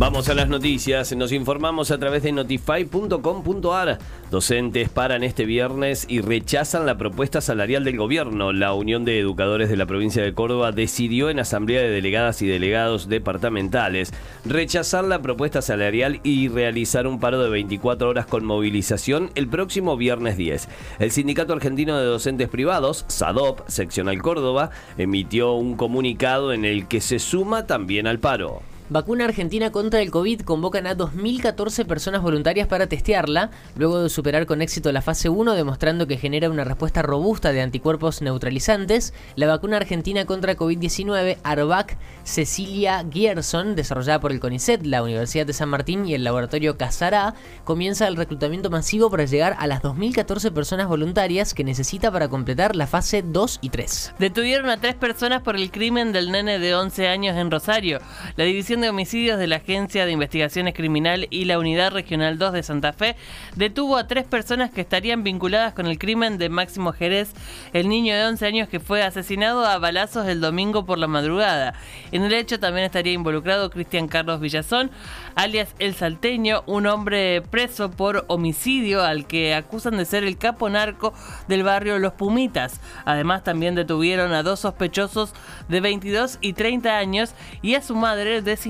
Vamos a las noticias. Nos informamos a través de notify.com.ar. Docentes paran este viernes y rechazan la propuesta salarial del gobierno. La Unión de Educadores de la provincia de Córdoba decidió en asamblea de delegadas y delegados departamentales rechazar la propuesta salarial y realizar un paro de 24 horas con movilización el próximo viernes 10. El Sindicato Argentino de Docentes Privados, SADOP, seccional Córdoba, emitió un comunicado en el que se suma también al paro. Vacuna Argentina contra el COVID convocan a 2.014 personas voluntarias para testearla, luego de superar con éxito la fase 1, demostrando que genera una respuesta robusta de anticuerpos neutralizantes. La vacuna argentina contra COVID-19, Arvac Cecilia Gierson, desarrollada por el CONICET, la Universidad de San Martín y el laboratorio Casará, comienza el reclutamiento masivo para llegar a las 2.014 personas voluntarias que necesita para completar la fase 2 y 3. Detuvieron a tres personas por el crimen del nene de 11 años en Rosario. La división de Homicidios de la Agencia de Investigaciones Criminal y la Unidad Regional 2 de Santa Fe detuvo a tres personas que estarían vinculadas con el crimen de Máximo Jerez, el niño de 11 años que fue asesinado a balazos el domingo por la madrugada. En el hecho también estaría involucrado Cristian Carlos Villazón, alias El Salteño, un hombre preso por homicidio al que acusan de ser el capo narco del barrio Los Pumitas. Además también detuvieron a dos sospechosos de 22 y 30 años y a su madre de 50.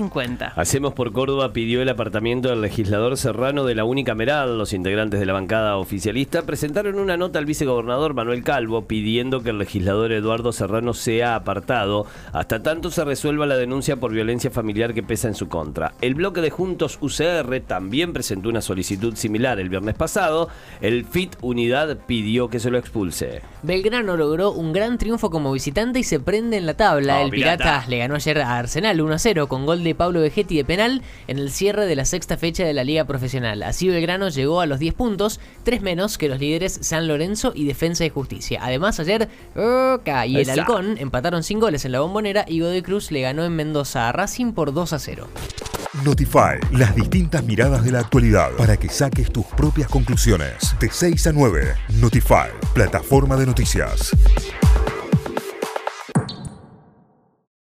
Hacemos por Córdoba pidió el apartamiento del legislador serrano de la unicameral. Los integrantes de la bancada oficialista presentaron una nota al vicegobernador Manuel Calvo pidiendo que el legislador Eduardo Serrano sea apartado hasta tanto se resuelva la denuncia por violencia familiar que pesa en su contra. El bloque de Juntos UCR también presentó una solicitud similar el viernes pasado. El FIT Unidad pidió que se lo expulse. Belgrano logró un gran triunfo como visitante y se prende en la tabla. Oh, el pirata. Piratas le ganó ayer a Arsenal 1 a 0 con gol de Pablo Vegetti de penal en el cierre de la sexta fecha de la Liga Profesional. Así Belgrano llegó a los 10 puntos, 3 menos que los líderes San Lorenzo y Defensa y Justicia. Además, ayer Oca y el Esa. Halcón empataron sin goles en la bombonera y Godoy Cruz le ganó en Mendoza a Racing por 2 a 0. Notify, las distintas miradas de la actualidad para que saques tus propias conclusiones. De 6 a 9, Notify, plataforma de noticias.